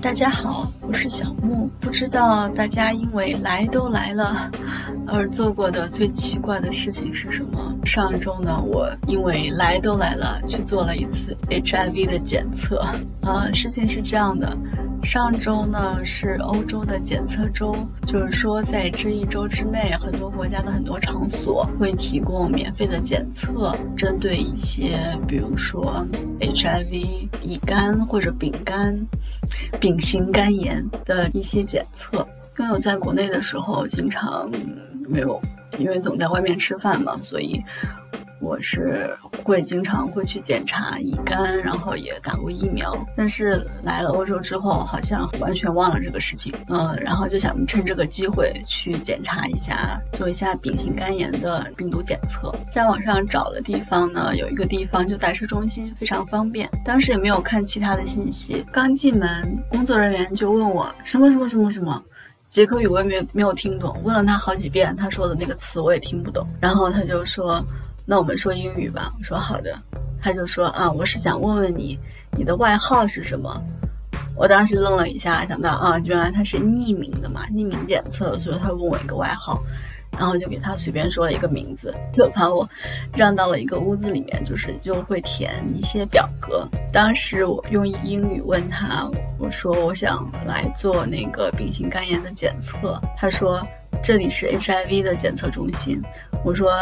大家好，我是小木。不知道大家因为来都来了而做过的最奇怪的事情是什么？上周呢，我因为来都来了去做了一次 HIV 的检测。呃，事情是这样的。上周呢是欧洲的检测周，就是说在这一周之内，很多国家的很多场所会提供免费的检测，针对一些比如说 HIV、乙肝或者丙肝、丙型肝炎的一些检测。因为我在国内的时候经常没有，因为总在外面吃饭嘛，所以。我是会经常会去检查乙肝，然后也打过疫苗，但是来了欧洲之后，好像完全忘了这个事情。嗯，然后就想趁这个机会去检查一下，做一下丙型肝炎的病毒检测。在网上找了地方呢，有一个地方就在市中心，非常方便。当时也没有看其他的信息，刚进门，工作人员就问我什么什么什么什么，捷克语我也没有没有听懂，问了他好几遍，他说的那个词我也听不懂，然后他就说。那我们说英语吧。我说好的，他就说啊，我是想问问你，你的外号是什么？我当时愣了一下，想到啊，原来他是匿名的嘛，匿名检测，所以他问我一个外号，然后就给他随便说了一个名字，就把我让到了一个屋子里面，就是就会填一些表格。当时我用英语问他，我说我想来做那个丙型肝炎的检测，他说。这里是 HIV 的检测中心，我说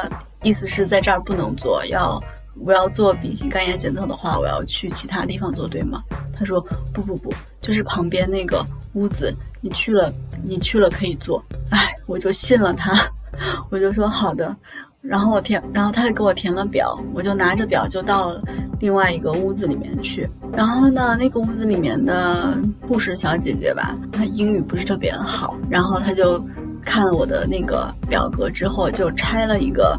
意思是在这儿不能做，要我要做丙型肝炎检测的话，我要去其他地方做，对吗？他说不不不，就是旁边那个屋子，你去了你去了可以做。哎，我就信了他，我就说好的，然后我填，然后他就给我填了表，我就拿着表就到了另外一个屋子里面去。然后呢，那个屋子里面的护士小姐姐吧，她英语不是特别好，然后她就。看了我的那个表格之后，就拆了一个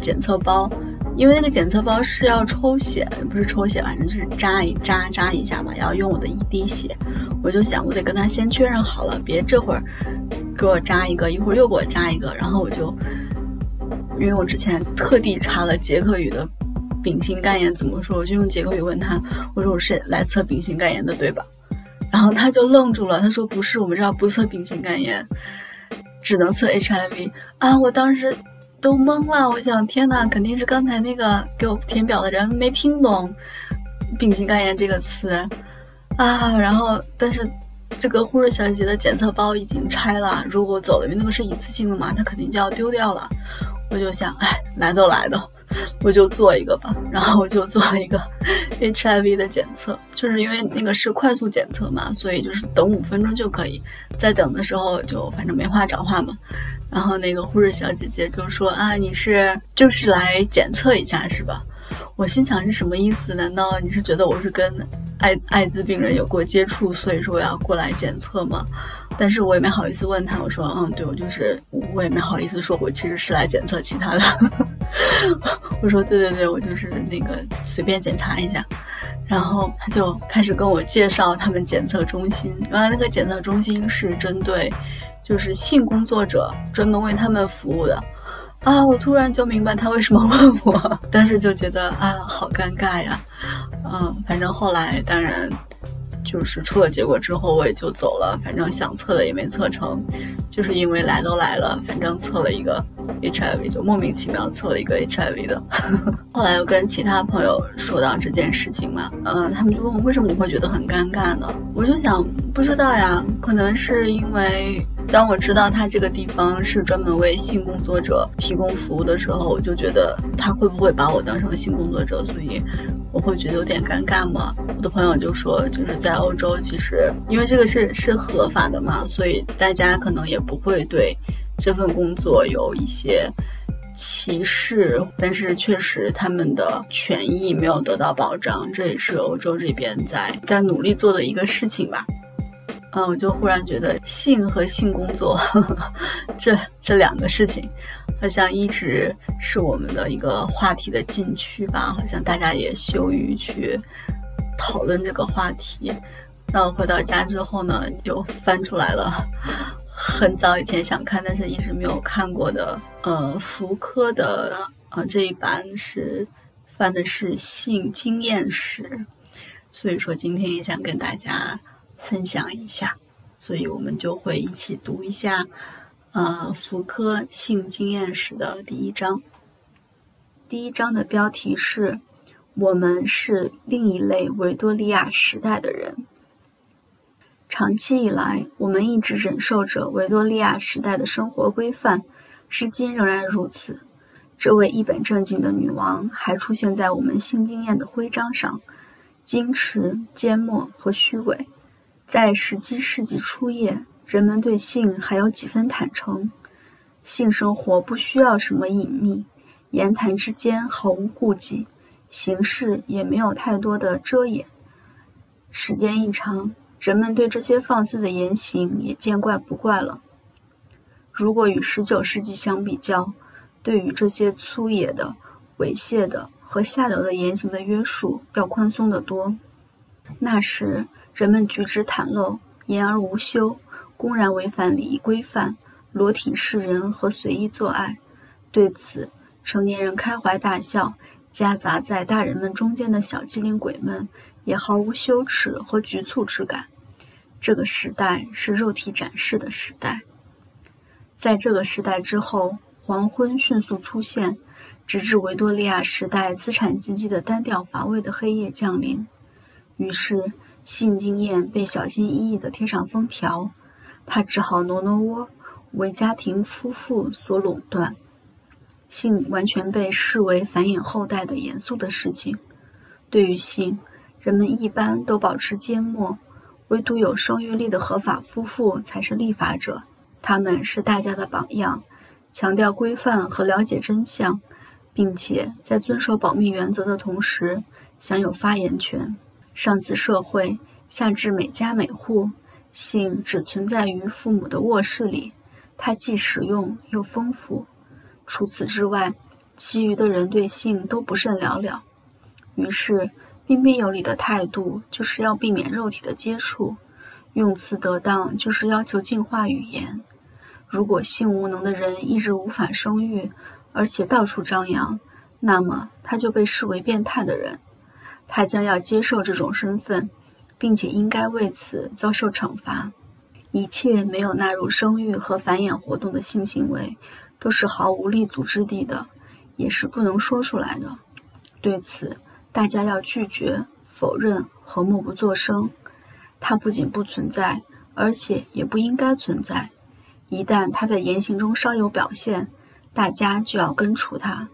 检测包，因为那个检测包是要抽血，不是抽血，反正就是扎一扎扎一下嘛，要用我的一滴血。我就想，我得跟他先确认好了，别这会儿给我扎一个，一会儿又给我扎一个。然后我就，因为我之前特地查了捷克语的丙型肝炎怎么说，我就用捷克语问他，我说我是来测丙型肝炎的，对吧？然后他就愣住了，他说不是，我们这儿不测丙型肝炎。只能测 HIV 啊！我当时都懵了，我想天哪，肯定是刚才那个给我填表的人没听懂“丙型肝炎”这个词啊。然后，但是这个护士小姐姐的检测包已经拆了，如果走了，因为那个是一次性的嘛，她肯定就要丢掉了。我就想，哎，来都来的。我就做一个吧，然后我就做了一个 HIV 的检测，就是因为那个是快速检测嘛，所以就是等五分钟就可以。在等的时候就反正没话找话嘛，然后那个护士小姐姐就说啊，你是就是来检测一下是吧？我心想是什么意思？难道你是觉得我是跟艾艾滋病人有过接触，所以说要过来检测吗？但是我也没好意思问他，我说嗯，对我就是，我也没好意思说，我其实是来检测其他的。我说对对对，我就是那个随便检查一下。然后他就开始跟我介绍他们检测中心，原来那个检测中心是针对就是性工作者专门为他们服务的。啊，我突然就明白他为什么问我，但是就觉得啊，好尴尬呀。嗯，反正后来当然。就是出了结果之后，我也就走了。反正想测的也没测成，就是因为来都来了，反正测了一个 HIV，就莫名其妙测了一个 HIV 的。后来又跟其他朋友说到这件事情嘛，嗯，他们就问我为什么你会觉得很尴尬呢？我就想不知道呀，可能是因为当我知道他这个地方是专门为性工作者提供服务的时候，我就觉得他会不会把我当成性工作者，所以。我会觉得有点尴尬嘛。我的朋友就说，就是在欧洲，其实因为这个是是合法的嘛，所以大家可能也不会对这份工作有一些歧视。但是确实他们的权益没有得到保障，这也是欧洲这边在在努力做的一个事情吧。嗯，我就忽然觉得性和性工作 这这两个事情。好像一直是我们的一个话题的禁区吧，好像大家也羞于去讨论这个话题。那我回到家之后呢，就翻出来了很早以前想看，但是一直没有看过的，呃，福柯的，呃，这一版是翻的是性经验史，所以说今天也想跟大家分享一下，所以我们就会一起读一下，呃，福柯性经验史的第一章。第一章的标题是“我们是另一类维多利亚时代的人”。长期以来，我们一直忍受着维多利亚时代的生活规范，至今仍然如此。这位一本正经的女王还出现在我们性经验的徽章上，矜持、缄默和虚伪。在十七世纪初叶，人们对性还有几分坦诚，性生活不需要什么隐秘，言谈之间毫无顾忌，形式也没有太多的遮掩。时间一长，人们对这些放肆的言行也见怪不怪了。如果与十九世纪相比较，对于这些粗野的、猥亵的和下流的言行的约束要宽松得多。那时，人们举止袒露、言而无休，公然违反礼仪规范，裸体示人和随意做爱。对此，成年人开怀大笑，夹杂在大人们中间的小机灵鬼们也毫无羞耻和局促之感。这个时代是肉体展示的时代。在这个时代之后。黄昏迅速出现，直至维多利亚时代资产阶级的单调乏味的黑夜降临。于是，性经验被小心翼翼地贴上封条，他只好挪挪窝，为家庭夫妇所垄断。性完全被视为繁衍后代的严肃的事情。对于性，人们一般都保持缄默，唯独有生育力的合法夫妇才是立法者，他们是大家的榜样。强调规范和了解真相，并且在遵守保密原则的同时享有发言权。上自社会，下至每家每户，性只存在于父母的卧室里，它既实用又丰富。除此之外，其余的人对性都不甚了了。于是，彬彬有礼的态度就是要避免肉体的接触，用词得当就是要求净化语言。如果性无能的人一直无法生育，而且到处张扬，那么他就被视为变态的人。他将要接受这种身份，并且应该为此遭受惩罚。一切没有纳入生育和繁衍活动的性行为，都是毫无立足之地的，也是不能说出来的。对此，大家要拒绝、否认和默不作声。它不仅不存在，而且也不应该存在。一旦他在言行中稍有表现，大家就要根除它。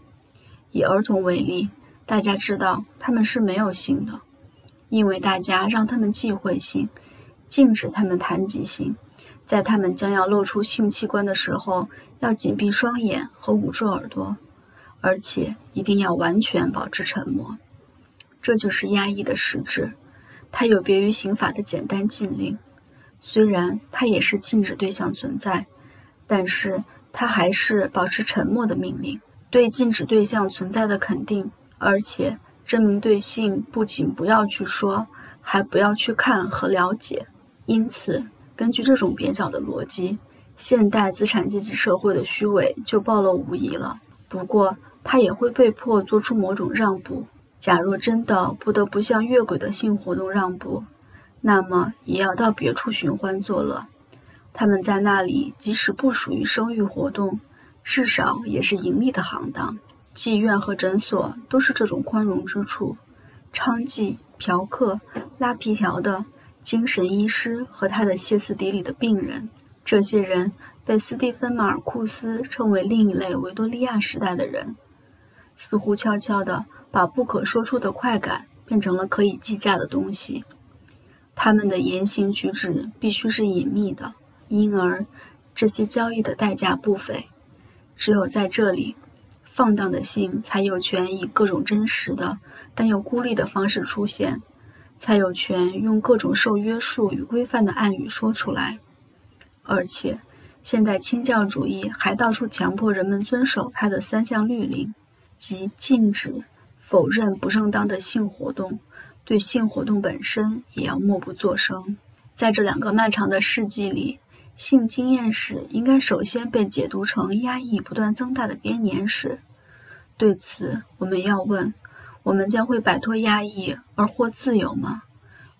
以儿童为例，大家知道他们是没有性的，因为大家让他们忌讳性，禁止他们谈及性，在他们将要露出性器官的时候，要紧闭双眼和捂住耳朵，而且一定要完全保持沉默。这就是压抑的实质，它有别于刑法的简单禁令。虽然它也是禁止对象存在，但是它还是保持沉默的命令，对禁止对象存在的肯定，而且证明对性不仅不要去说，还不要去看和了解。因此，根据这种蹩脚的逻辑，现代资产阶级社会的虚伪就暴露无遗了。不过，他也会被迫做出某种让步。假若真的不得不向越轨的性活动让步，那么也要到别处寻欢作乐。他们在那里，即使不属于生育活动，至少也是盈利的行当。妓院和诊所都是这种宽容之处。娼妓、嫖客、拉皮条的精神医师和他的歇斯底里的病人，这些人被斯蒂芬·马尔库斯称为另一类维多利亚时代的人，似乎悄悄地把不可说出的快感变成了可以计价的东西。他们的言行举止必须是隐秘的，因而这些交易的代价不菲。只有在这里，放荡的性才有权以各种真实的但又孤立的方式出现，才有权用各种受约束与规范的暗语说出来。而且，现代清教主义还到处强迫人们遵守他的三项律令，即禁止、否认不正当的性活动。对性活动本身也要默不作声。在这两个漫长的世纪里，性经验史应该首先被解读成压抑不断增大的编年史。对此，我们要问：我们将会摆脱压抑而获自由吗？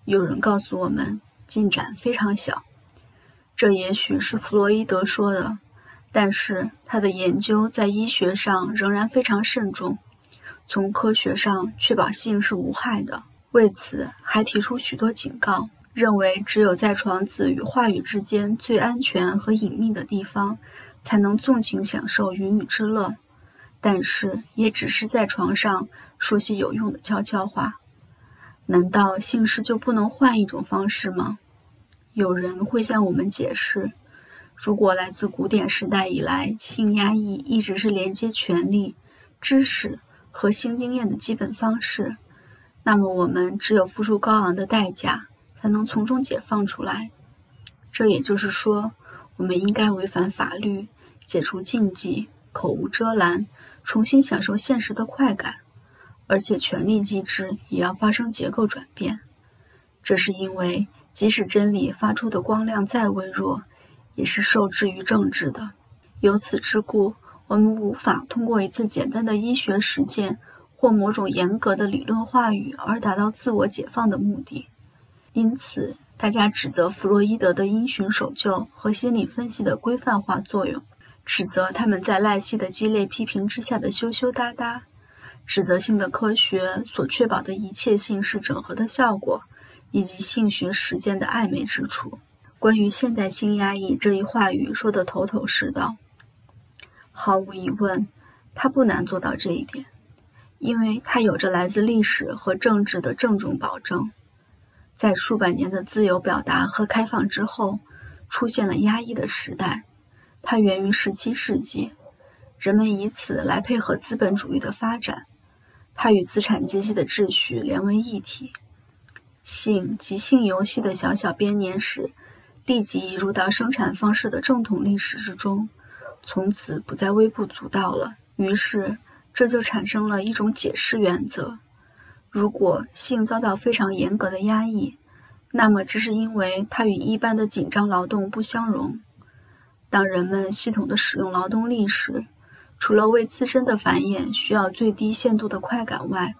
有人告诉我们，进展非常小。这也许是弗洛伊德说的，但是他的研究在医学上仍然非常慎重，从科学上确保性是无害的。为此，还提出许多警告，认为只有在床子与话语之间最安全和隐秘的地方，才能纵情享受云雨之乐。但是，也只是在床上说些有用的悄悄话。难道性事就不能换一种方式吗？有人会向我们解释：如果来自古典时代以来，性压抑一直是连接权力、知识和性经验的基本方式，那么我们只有付出高昂的代价，才能从中解放出来。这也就是说，我们应该违反法律，解除禁忌，口无遮拦，重新享受现实的快感，而且权力机制也要发生结构转变。这是因为。即使真理发出的光亮再微弱，也是受制于政治的。由此之故，我们无法通过一次简单的医学实践或某种严格的理论话语而达到自我解放的目的。因此，大家指责弗洛伊德的因循守旧和心理分析的规范化作用，指责他们在赖希的激烈批评之下的羞羞答答，指责性的科学所确保的一切性是整合的效果。以及性学实践的暧昧之处。关于现代性压抑这一话语说得头头是道。毫无疑问，它不难做到这一点，因为它有着来自历史和政治的郑重保证。在数百年的自由表达和开放之后，出现了压抑的时代。它源于17世纪，人们以此来配合资本主义的发展。它与资产阶级的秩序连为一体。性及性游戏的小小编年史，立即移入到生产方式的正统历史之中，从此不再微不足道了。于是，这就产生了一种解释原则：如果性遭到非常严格的压抑，那么这是因为它与一般的紧张劳动不相容。当人们系统的使用劳动力时，除了为自身的繁衍需要最低限度的快感外，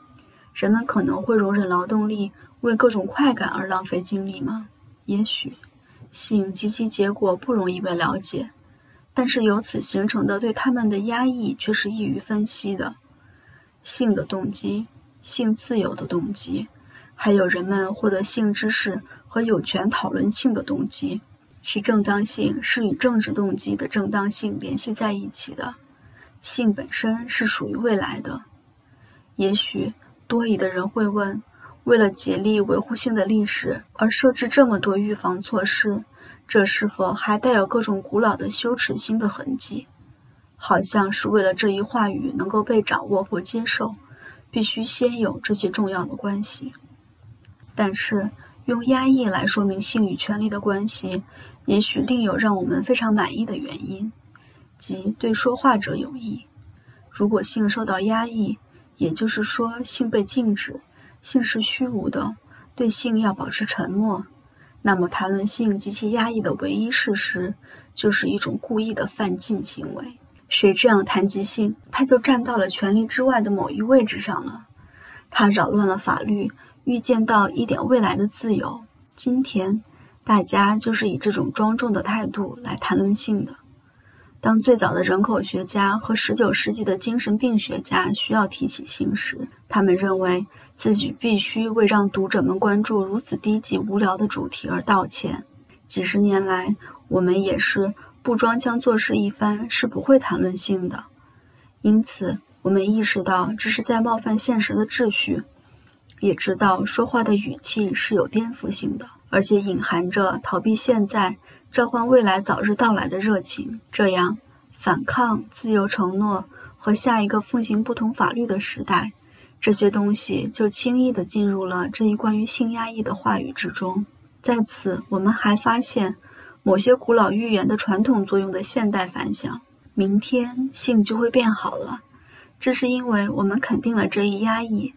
人们可能会容忍劳动力。为各种快感而浪费精力吗？也许，性及其结果不容易被了解，但是由此形成的对他们的压抑却是易于分析的。性的动机、性自由的动机，还有人们获得性知识和有权讨论性的动机，其正当性是与政治动机的正当性联系在一起的。性本身是属于未来的。也许多疑的人会问。为了竭力维护性的历史而设置这么多预防措施，这是否还带有各种古老的羞耻心的痕迹？好像是为了这一话语能够被掌握或接受，必须先有这些重要的关系。但是，用压抑来说明性与权力的关系，也许另有让我们非常满意的原因，即对说话者有益。如果性受到压抑，也就是说性被禁止。性是虚无的，对性要保持沉默。那么，谈论性及其压抑的唯一事实，就是一种故意的犯禁行为。谁这样谈及性，他就站到了权力之外的某一位置上了。他扰乱了法律，预见到一点未来的自由。今天，大家就是以这种庄重的态度来谈论性的。当最早的人口学家和19世纪的精神病学家需要提起性时，他们认为自己必须为让读者们关注如此低级无聊的主题而道歉。几十年来，我们也是不装腔作势一番是不会谈论性的。因此，我们意识到这是在冒犯现实的秩序，也知道说话的语气是有颠覆性的，而且隐含着逃避现在。召唤未来早日到来的热情，这样反抗自由承诺和下一个奉行不同法律的时代，这些东西就轻易地进入了这一关于性压抑的话语之中。在此，我们还发现某些古老预言的传统作用的现代反响：明天性就会变好了，这是因为我们肯定了这一压抑。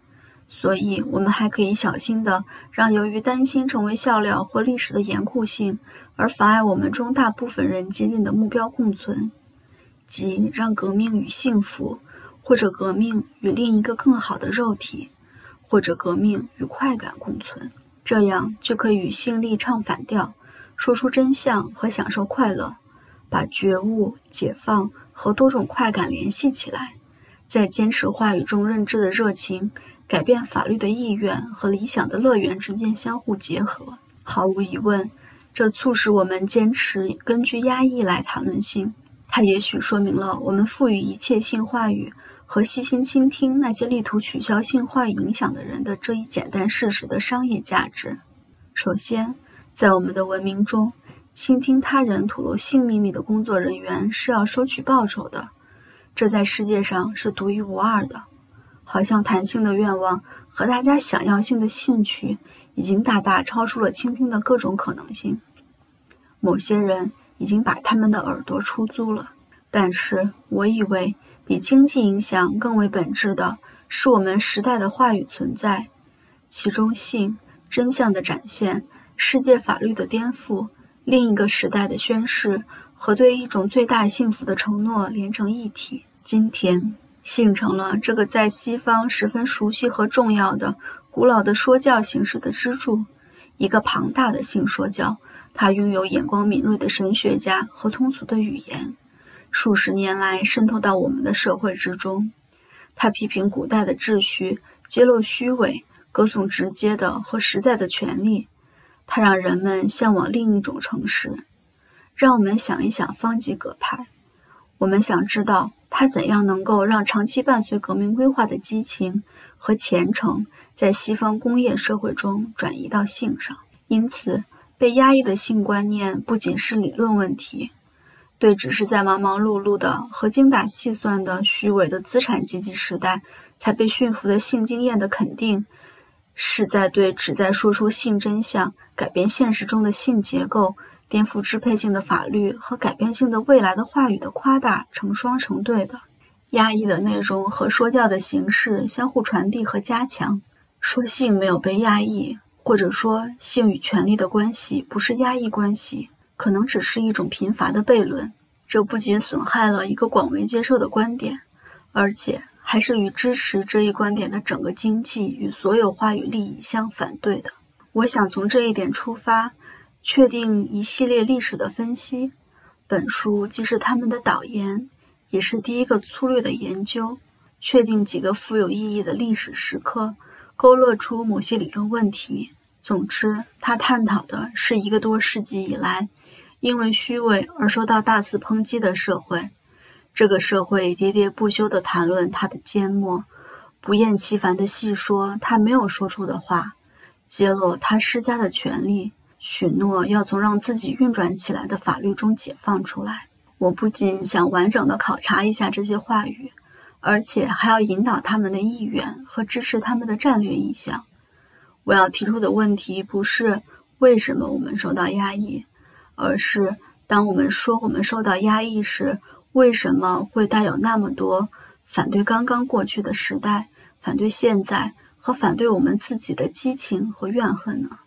所以，我们还可以小心地让由于担心成为笑料或历史的严酷性而妨碍我们中大部分人接近的目标共存，即让革命与幸福，或者革命与另一个更好的肉体，或者革命与快感共存。这样就可以与性力唱反调，说出真相和享受快乐，把觉悟、解放和多种快感联系起来，在坚持话语中认知的热情、改变法律的意愿和理想的乐园之间相互结合。毫无疑问，这促使我们坚持根据压抑来谈论性。它也许说明了我们赋予一切性话语。和细心倾听那些力图取消性话语影响的人的这一简单事实的商业价值。首先，在我们的文明中，倾听他人吐露性秘密的工作人员是要收取报酬的，这在世界上是独一无二的。好像谈性的愿望和大家想要性的兴趣，已经大大超出了倾听的各种可能性。某些人已经把他们的耳朵出租了，但是我以为。比经济影响更为本质的是我们时代的话语存在，其中性、真相的展现、世界法律的颠覆、另一个时代的宣誓和对一种最大幸福的承诺连成一体。今天，性成了这个在西方十分熟悉和重要的古老的说教形式的支柱，一个庞大的性说教，它拥有眼光敏锐的神学家和通俗的语言。数十年来渗透到我们的社会之中，他批评古代的秩序，揭露虚伪，歌颂直接的和实在的权利。他让人们向往另一种城市。让我们想一想方济各派。我们想知道他怎样能够让长期伴随革命规划的激情和虔诚，在西方工业社会中转移到性上。因此，被压抑的性观念不仅是理论问题。对，只是在忙忙碌碌的和精打细算的虚伪的资产阶级时代才被驯服的性经验的肯定，是在对旨在说出性真相、改变现实中的性结构、颠覆支配性的法律和改变性的未来的话语的夸大成双成对的。压抑的内容和说教的形式相互传递和加强。说性没有被压抑，或者说性与权力的关系不是压抑关系。可能只是一种贫乏的悖论，这不仅损害了一个广为接受的观点，而且还是与支持这一观点的整个经济与所有话语利益相反对的。我想从这一点出发，确定一系列历史的分析。本书既是他们的导言，也是第一个粗略的研究，确定几个富有意义的历史时刻，勾勒出某些理论问题。总之，他探讨的是一个多世纪以来，因为虚伪而受到大肆抨击的社会。这个社会喋喋不休地谈论他的缄默，不厌其烦地细说他没有说出的话，揭露他施加的权利，许诺要从让自己运转起来的法律中解放出来。我不仅想完整地考察一下这些话语，而且还要引导他们的意愿和支持他们的战略意向。我要提出的问题不是为什么我们受到压抑，而是当我们说我们受到压抑时，为什么会带有那么多反对刚刚过去的时代、反对现在和反对我们自己的激情和怨恨呢？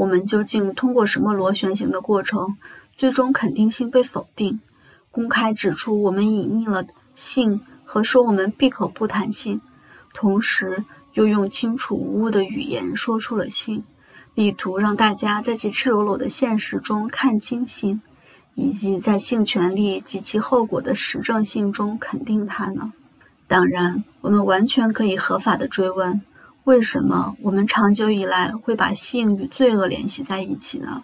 我们究竟通过什么螺旋形的过程，最终肯定性被否定，公开指出我们隐匿了性和说我们闭口不谈性，同时。又用清楚无误的语言说出了性，力图让大家在其赤裸裸的现实中看清性，以及在性权利及其后果的实证性中肯定它呢？当然，我们完全可以合法的追问：为什么我们长久以来会把性与罪恶联系在一起呢？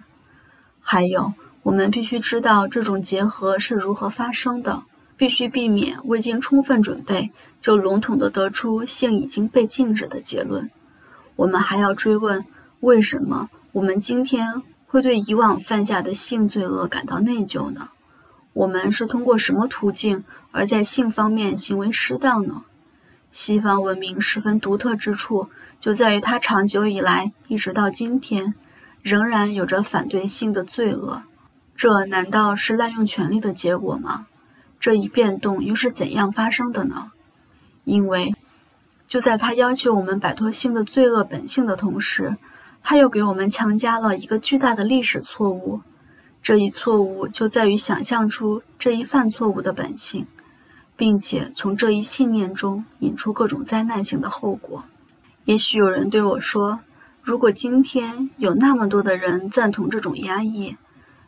还有，我们必须知道这种结合是如何发生的。必须避免未经充分准备就笼统地得出性已经被禁止的结论。我们还要追问：为什么我们今天会对以往犯下的性罪恶感到内疚呢？我们是通过什么途径而在性方面行为失当呢？西方文明十分独特之处就在于它长久以来一直到今天仍然有着反对性的罪恶。这难道是滥用权力的结果吗？这一变动又是怎样发生的呢？因为就在他要求我们摆脱性的罪恶本性的同时，他又给我们强加了一个巨大的历史错误。这一错误就在于想象出这一犯错误的本性，并且从这一信念中引出各种灾难性的后果。也许有人对我说：“如果今天有那么多的人赞同这种压抑，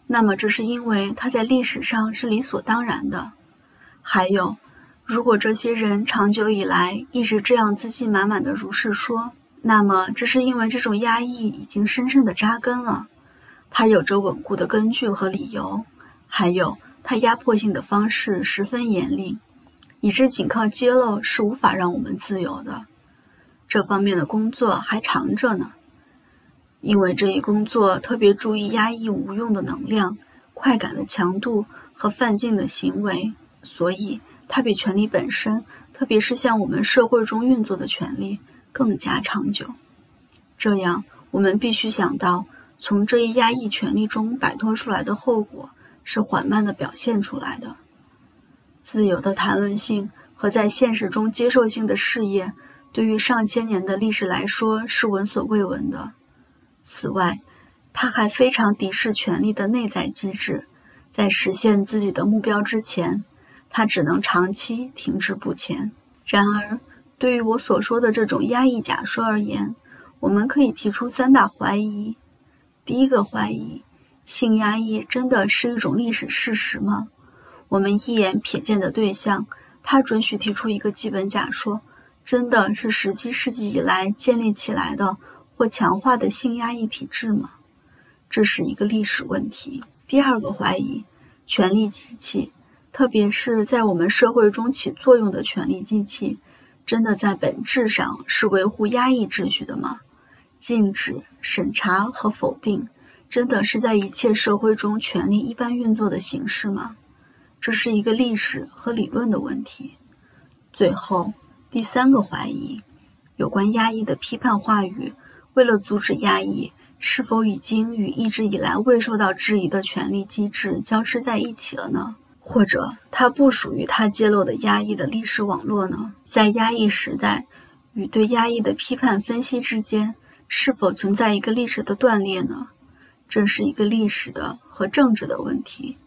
那么这是因为它在历史上是理所当然的。还有，如果这些人长久以来一直这样自信满满的如是说，那么这是因为这种压抑已经深深的扎根了，它有着稳固的根据和理由。还有，它压迫性的方式十分严厉，以致仅靠揭露是无法让我们自由的。这方面的工作还长着呢。因为这一工作特别注意压抑无用的能量、快感的强度和犯禁的行为。所以，它比权力本身，特别是像我们社会中运作的权力，更加长久。这样，我们必须想到，从这一压抑权力中摆脱出来的后果是缓慢的表现出来的。自由的谈论性和在现实中接受性的事业，对于上千年的历史来说是闻所未闻的。此外，他还非常敌视权力的内在机制，在实现自己的目标之前。他只能长期停滞不前。然而，对于我所说的这种压抑假说而言，我们可以提出三大怀疑。第一个怀疑：性压抑真的是一种历史事实吗？我们一眼瞥见的对象，他准许提出一个基本假说：真的是十七世纪以来建立起来的或强化的性压抑体制吗？这是一个历史问题。第二个怀疑：权力机器。特别是在我们社会中起作用的权力机器，真的在本质上是维护压抑秩序的吗？禁止、审查和否定，真的是在一切社会中权力一般运作的形式吗？这是一个历史和理论的问题。最后，第三个怀疑，有关压抑的批判话语，为了阻止压抑，是否已经与一直以来未受到质疑的权力机制交织在一起了呢？或者它不属于他揭露的压抑的历史网络呢？在压抑时代与对压抑的批判分析之间，是否存在一个历史的断裂呢？这是一个历史的和政治的问题。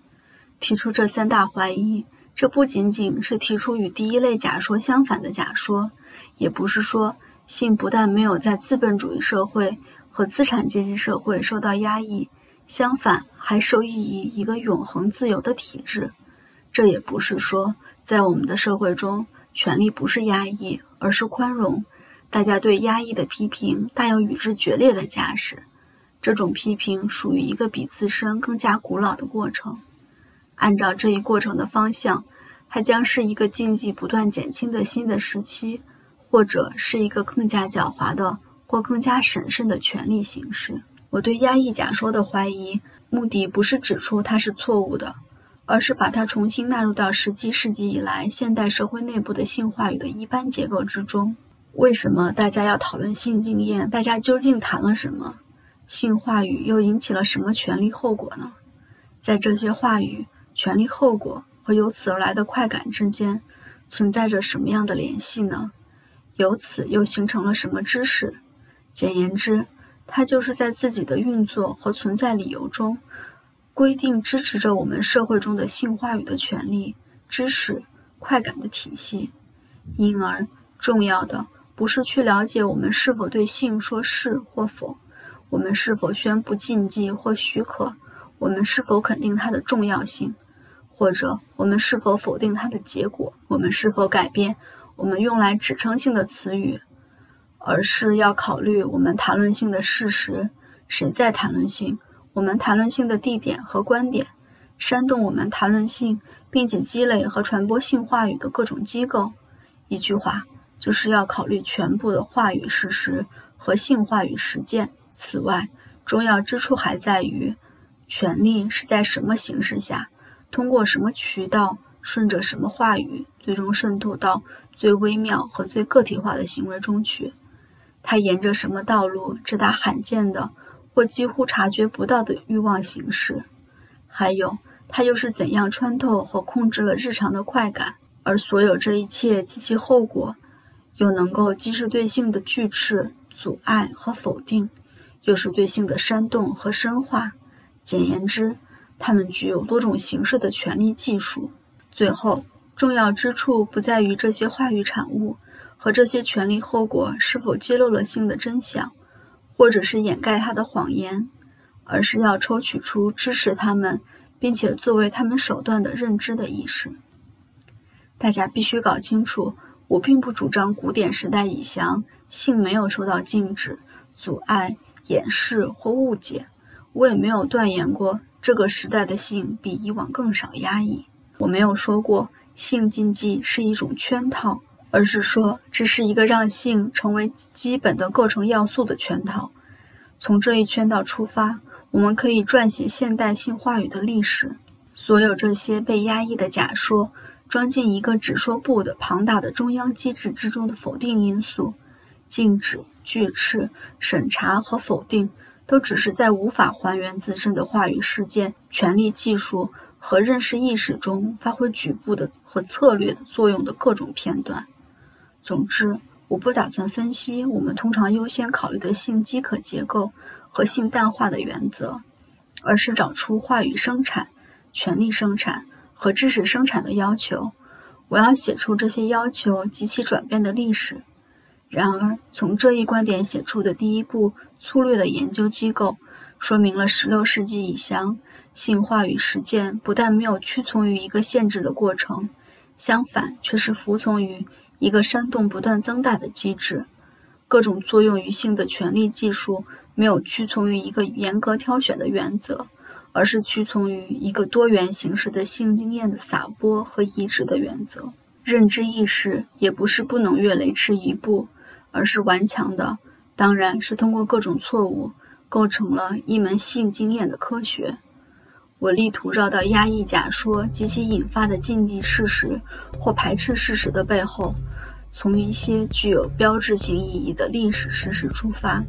提出这三大怀疑，这不仅仅是提出与第一类假说相反的假说，也不是说性不但没有在资本主义社会和资产阶级社会受到压抑，相反还受益于一个永恒自由的体制。这也不是说，在我们的社会中，权力不是压抑，而是宽容。大家对压抑的批评，大有与之决裂的架势。这种批评属于一个比自身更加古老的过程。按照这一过程的方向，它将是一个禁忌不断减轻的新的时期，或者是一个更加狡猾的或更加审慎的权力形式。我对压抑假说的怀疑，目的不是指出它是错误的。而是把它重新纳入到十七世纪以来现代社会内部的性话语的一般结构之中。为什么大家要讨论性经验？大家究竟谈了什么？性话语又引起了什么权利后果呢？在这些话语、权利后果和由此而来的快感之间，存在着什么样的联系呢？由此又形成了什么知识？简言之，它就是在自己的运作和存在理由中。规定支持着我们社会中的性话语的权利、知识、快感的体系，因而重要的不是去了解我们是否对性说是或否，我们是否宣布禁忌或许可，我们是否肯定它的重要性，或者我们是否否定它的结果，我们是否改变我们用来指称性的词语，而是要考虑我们谈论性的事实，谁在谈论性。我们谈论性的地点和观点，煽动我们谈论性，并且积累和传播性话语的各种机构。一句话，就是要考虑全部的话语事实和性话语实践。此外，重要之处还在于，权力是在什么形式下，通过什么渠道，顺着什么话语，最终渗透到最微妙和最个体化的行为中去。它沿着什么道路直达罕见的？或几乎察觉不到的欲望形式，还有它又是怎样穿透和控制了日常的快感？而所有这一切及其后果，又能够既是对性的拒斥、阻碍和否定，又是对性的煽动和深化。简言之，它们具有多种形式的权力技术。最后，重要之处不在于这些话语产物和这些权力后果是否揭露了性的真相。或者是掩盖他的谎言，而是要抽取出支持他们，并且作为他们手段的认知的意识。大家必须搞清楚，我并不主张古典时代以降，性没有受到禁止、阻碍、掩饰或误解。我也没有断言过这个时代的性比以往更少压抑。我没有说过性禁忌是一种圈套。而是说，这是一个让性成为基本的构成要素的圈套。从这一圈套出发，我们可以撰写现代性话语的历史。所有这些被压抑的假说，装进一个只说不的庞大的中央机制之中的否定因素，禁止、拒斥、审查和否定，都只是在无法还原自身的话语事件、权力技术和认识意识中发挥局部的和策略的作用的各种片段。总之，我不打算分析我们通常优先考虑的性饥渴结构和性淡化的原则，而是找出话语生产、权力生产和知识生产的要求。我要写出这些要求及其转变的历史。然而，从这一观点写出的第一部粗略的研究机构，说明了16世纪以降，性话语实践不但没有屈从于一个限制的过程，相反，却是服从于。一个煽动不断增大的机制，各种作用于性的权力技术没有屈从于一个严格挑选的原则，而是屈从于一个多元形式的性经验的撒播和移植的原则。认知意识也不是不能越雷池一步，而是顽强的，当然是通过各种错误构成了一门性经验的科学。我力图绕到压抑假说及其引发的禁忌事实或排斥事实的背后，从一些具有标志性意义的历史事实出发，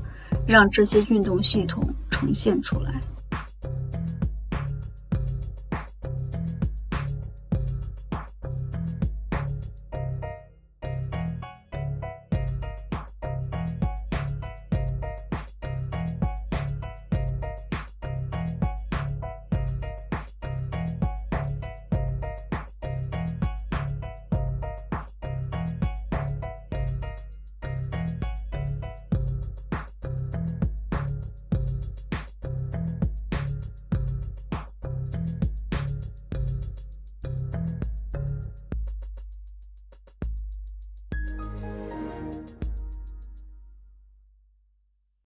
让这些运动系统呈现出来。